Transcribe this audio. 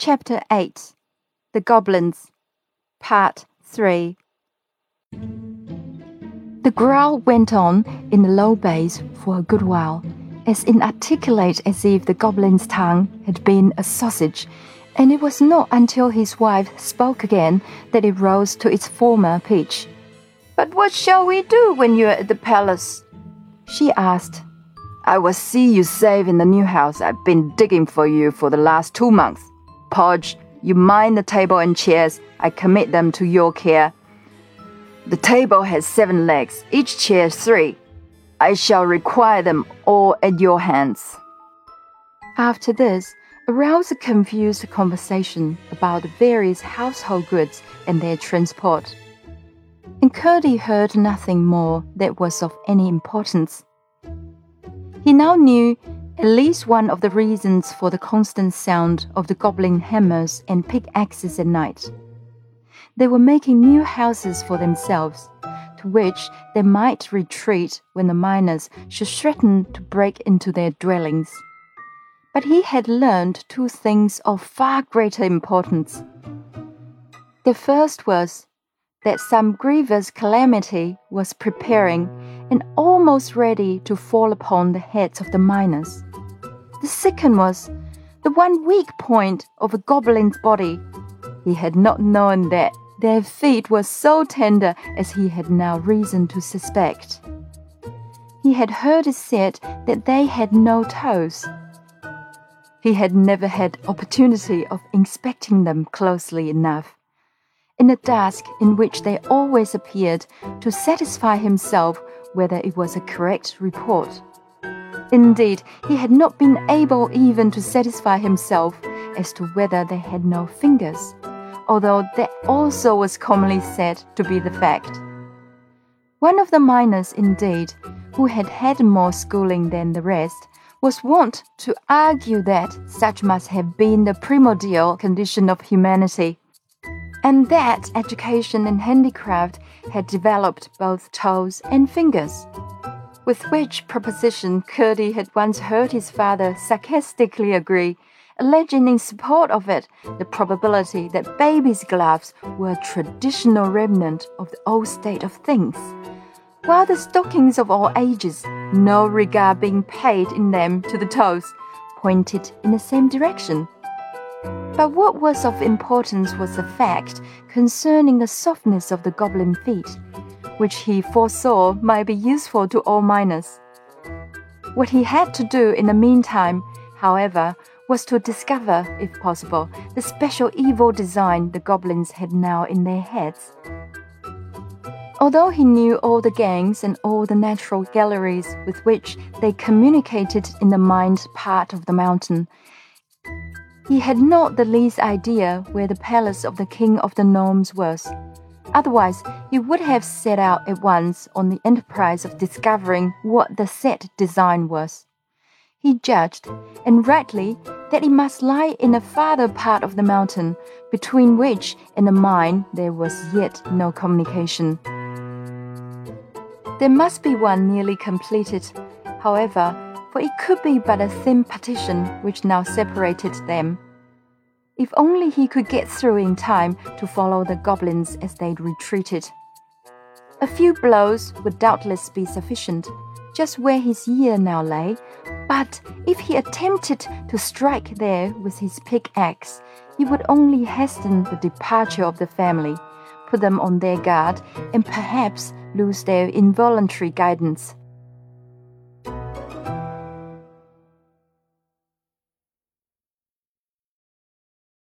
Chapter 8 The Goblins Part 3 The growl went on in the low bass for a good while, as inarticulate as if the goblin's tongue had been a sausage, and it was not until his wife spoke again that it rose to its former pitch. But what shall we do when you're at the palace? she asked. I will see you safe in the new house I've been digging for you for the last two months. Podge, you mind the table and chairs. I commit them to your care. The table has seven legs, each chair three. I shall require them all at your hands. After this, arose a confused conversation about various household goods and their transport. And Curdie heard nothing more that was of any importance. He now knew at least one of the reasons for the constant sound of the goblin hammers and pickaxes at night. They were making new houses for themselves, to which they might retreat when the miners should threaten to break into their dwellings. But he had learned two things of far greater importance. The first was that some grievous calamity was preparing and almost ready to fall upon the heads of the miners. The second was the one weak point of a goblin's body. He had not known that their feet were so tender as he had now reason to suspect. He had heard it said that they had no toes. He had never had opportunity of inspecting them closely enough in a dusk in which they always appeared to satisfy himself whether it was a correct report. Indeed, he had not been able even to satisfy himself as to whether they had no fingers, although that also was commonly said to be the fact. One of the miners, indeed, who had had more schooling than the rest, was wont to argue that such must have been the primordial condition of humanity and that education and handicraft had developed both toes and fingers. With which proposition Curdie had once heard his father sarcastically agree, alleging in support of it the probability that babies' gloves were a traditional remnant of the old state of things, while the stockings of all ages, no regard being paid in them to the toes, pointed in the same direction. But what was of importance was the fact concerning the softness of the goblin feet, which he foresaw might be useful to all miners. What he had to do in the meantime, however, was to discover, if possible, the special evil design the goblins had now in their heads. Although he knew all the gangs and all the natural galleries with which they communicated in the mined part of the mountain, he had not the least idea where the palace of the king of the gnomes was. Otherwise, he would have set out at once on the enterprise of discovering what the set design was. He judged, and rightly, that it must lie in a farther part of the mountain, between which and the mine there was yet no communication. There must be one nearly completed, however, for it could be but a thin partition which now separated them. If only he could get through in time to follow the goblins as they retreated. A few blows would doubtless be sufficient, just where his ear now lay, but if he attempted to strike there with his pickaxe, he would only hasten the departure of the family, put them on their guard, and perhaps lose their involuntary guidance.